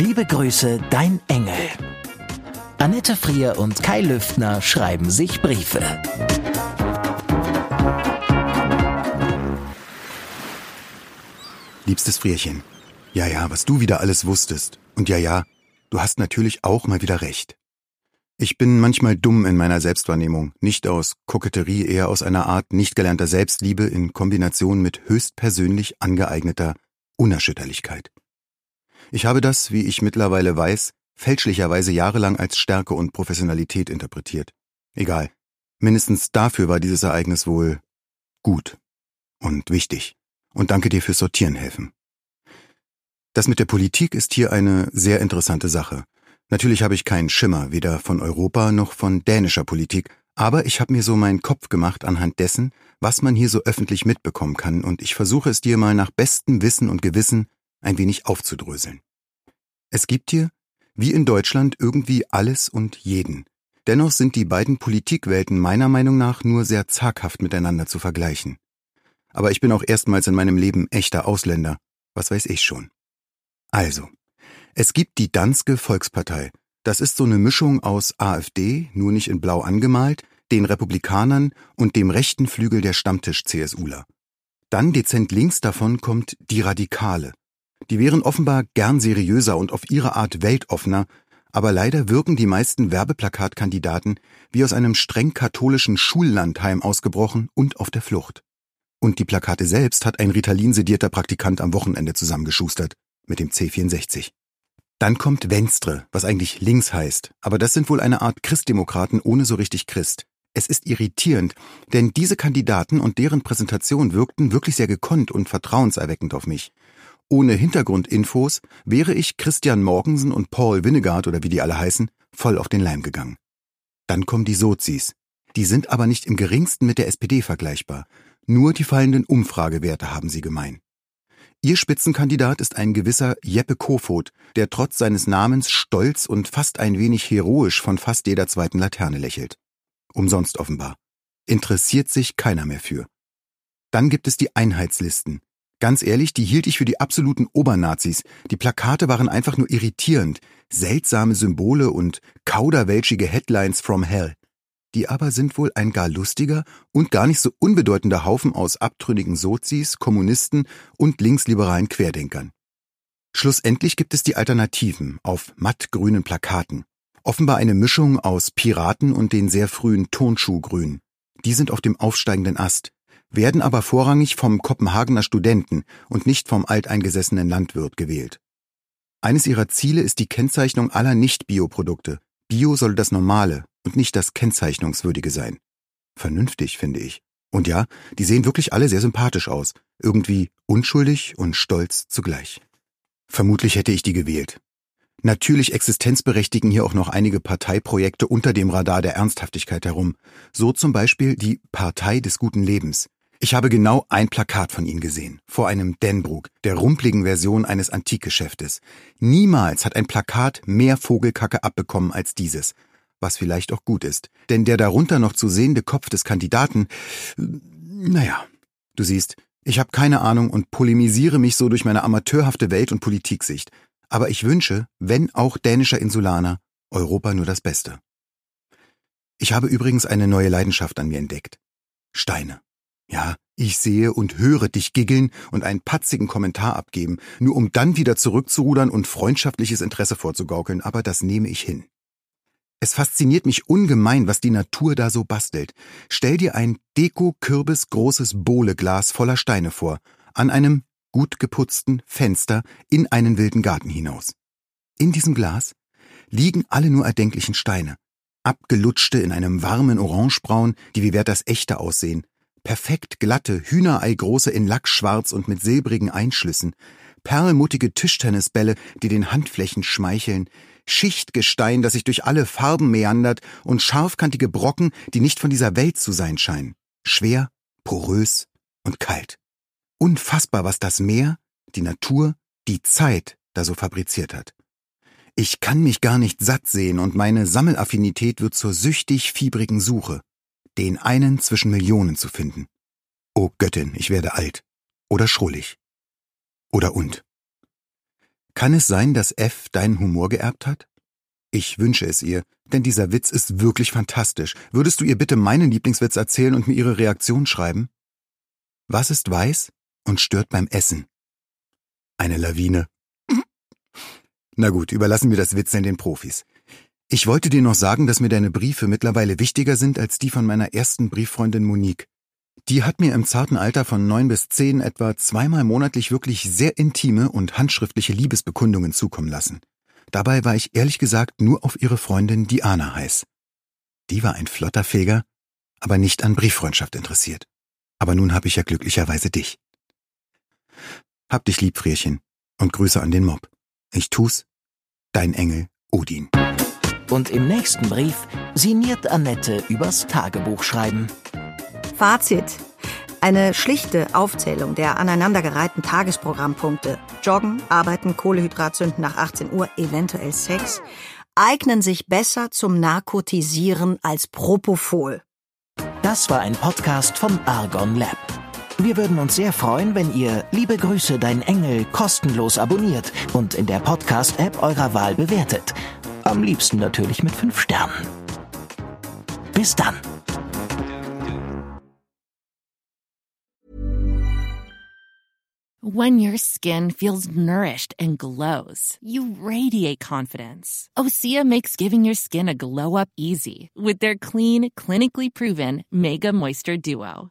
Liebe Grüße, dein Engel. Annette Frier und Kai Lüftner schreiben sich Briefe. Liebstes Frierchen. Ja, ja, was du wieder alles wusstest. Und ja, ja, du hast natürlich auch mal wieder recht. Ich bin manchmal dumm in meiner Selbstwahrnehmung, nicht aus Koketterie, eher aus einer Art nicht gelernter Selbstliebe in Kombination mit höchstpersönlich angeeigneter Unerschütterlichkeit. Ich habe das, wie ich mittlerweile weiß, fälschlicherweise jahrelang als Stärke und Professionalität interpretiert. Egal. Mindestens dafür war dieses Ereignis wohl gut und wichtig und danke dir fürs Sortieren helfen. Das mit der Politik ist hier eine sehr interessante Sache. Natürlich habe ich keinen Schimmer, weder von Europa noch von dänischer Politik, aber ich habe mir so meinen Kopf gemacht anhand dessen, was man hier so öffentlich mitbekommen kann, und ich versuche es dir mal nach bestem Wissen und Gewissen ein wenig aufzudröseln. Es gibt hier, wie in Deutschland, irgendwie alles und jeden. Dennoch sind die beiden Politikwelten meiner Meinung nach nur sehr zaghaft miteinander zu vergleichen aber ich bin auch erstmals in meinem Leben echter Ausländer. Was weiß ich schon. Also, es gibt die Danske Volkspartei. Das ist so eine Mischung aus AfD, nur nicht in blau angemalt, den Republikanern und dem rechten Flügel der Stammtisch-CSUler. Dann dezent links davon kommt die Radikale. Die wären offenbar gern seriöser und auf ihre Art weltoffener, aber leider wirken die meisten Werbeplakatkandidaten wie aus einem streng katholischen Schullandheim ausgebrochen und auf der Flucht. Und die Plakate selbst hat ein Ritalin-sedierter Praktikant am Wochenende zusammengeschustert, mit dem C64. Dann kommt Venstre, was eigentlich links heißt, aber das sind wohl eine Art Christdemokraten ohne so richtig Christ. Es ist irritierend, denn diese Kandidaten und deren Präsentation wirkten wirklich sehr gekonnt und vertrauenserweckend auf mich. Ohne Hintergrundinfos wäre ich Christian Morgensen und Paul Winnegard oder wie die alle heißen, voll auf den Leim gegangen. Dann kommen die Sozis. Die sind aber nicht im geringsten mit der SPD vergleichbar. Nur die fallenden Umfragewerte haben sie gemein. Ihr Spitzenkandidat ist ein gewisser Jeppe Kofod, der trotz seines Namens stolz und fast ein wenig heroisch von fast jeder zweiten Laterne lächelt. Umsonst offenbar. Interessiert sich keiner mehr für. Dann gibt es die Einheitslisten. Ganz ehrlich, die hielt ich für die absoluten Obernazis. Die Plakate waren einfach nur irritierend. Seltsame Symbole und kauderwelschige Headlines from Hell die aber sind wohl ein gar lustiger und gar nicht so unbedeutender Haufen aus abtrünnigen Sozis, Kommunisten und linksliberalen Querdenkern. Schlussendlich gibt es die Alternativen auf mattgrünen Plakaten. Offenbar eine Mischung aus Piraten und den sehr frühen Turnschuhgrün. Die sind auf dem aufsteigenden Ast, werden aber vorrangig vom Kopenhagener Studenten und nicht vom alteingesessenen Landwirt gewählt. Eines ihrer Ziele ist die Kennzeichnung aller Nicht-Bioprodukte. Bio soll das Normale, und nicht das Kennzeichnungswürdige sein. Vernünftig, finde ich. Und ja, die sehen wirklich alle sehr sympathisch aus, irgendwie unschuldig und stolz zugleich. Vermutlich hätte ich die gewählt. Natürlich existenzberechtigen hier auch noch einige Parteiprojekte unter dem Radar der Ernsthaftigkeit herum, so zum Beispiel die Partei des guten Lebens. Ich habe genau ein Plakat von ihnen gesehen, vor einem Denbrook, der rumpligen Version eines Antikgeschäftes. Niemals hat ein Plakat mehr Vogelkacke abbekommen als dieses, was vielleicht auch gut ist, denn der darunter noch zu sehende Kopf des Kandidaten, naja, du siehst, ich habe keine Ahnung und polemisiere mich so durch meine amateurhafte Welt- und Politiksicht, aber ich wünsche, wenn auch dänischer Insulaner, Europa nur das Beste. Ich habe übrigens eine neue Leidenschaft an mir entdeckt. Steine. Ja, ich sehe und höre dich giggeln und einen patzigen Kommentar abgeben, nur um dann wieder zurückzurudern und freundschaftliches Interesse vorzugaukeln, aber das nehme ich hin. Es fasziniert mich ungemein, was die Natur da so bastelt. Stell dir ein Deko-Kürbis großes Bohleglas voller Steine vor, an einem gut geputzten Fenster in einen wilden Garten hinaus. In diesem Glas liegen alle nur erdenklichen Steine, abgelutschte in einem warmen Orangebraun, die wie Werthers echte aussehen, perfekt glatte, hühnereigroße in Lackschwarz und mit silbrigen Einschlüssen, perlmuttige Tischtennisbälle, die den Handflächen schmeicheln, Schichtgestein, das sich durch alle Farben meandert und scharfkantige Brocken, die nicht von dieser Welt zu sein scheinen. Schwer, porös und kalt. Unfassbar, was das Meer, die Natur, die Zeit da so fabriziert hat. Ich kann mich gar nicht satt sehen und meine Sammelaffinität wird zur süchtig fiebrigen Suche, den einen zwischen Millionen zu finden. O Göttin, ich werde alt. Oder schrullig. Oder und. Kann es sein, dass F deinen Humor geerbt hat? Ich wünsche es ihr, denn dieser Witz ist wirklich fantastisch. Würdest du ihr bitte meinen Lieblingswitz erzählen und mir ihre Reaktion schreiben? Was ist weiß und stört beim Essen? Eine Lawine. Na gut, überlassen wir das Witzeln den Profis. Ich wollte dir noch sagen, dass mir deine Briefe mittlerweile wichtiger sind als die von meiner ersten Brieffreundin Monique. Die hat mir im zarten Alter von neun bis zehn etwa zweimal monatlich wirklich sehr intime und handschriftliche Liebesbekundungen zukommen lassen. Dabei war ich ehrlich gesagt nur auf ihre Freundin Diana heiß. Die war ein flotter Feger, aber nicht an Brieffreundschaft interessiert. Aber nun habe ich ja glücklicherweise dich. Hab dich lieb, Frierchen, und Grüße an den Mob. Ich tu's, dein Engel Odin. Und im nächsten Brief signiert Annette übers Tagebuch schreiben. Fazit. Eine schlichte Aufzählung der aneinandergereihten Tagesprogrammpunkte Joggen, Arbeiten, Kohlehydratsünden nach 18 Uhr, eventuell Sex eignen sich besser zum Narkotisieren als Propofol. Das war ein Podcast von Argon Lab. Wir würden uns sehr freuen, wenn ihr Liebe Grüße, dein Engel kostenlos abonniert und in der Podcast-App eurer Wahl bewertet. Am liebsten natürlich mit 5 Sternen. Bis dann. When your skin feels nourished and glows, you radiate confidence. Osea makes giving your skin a glow up easy with their clean, clinically proven Mega Moisture Duo.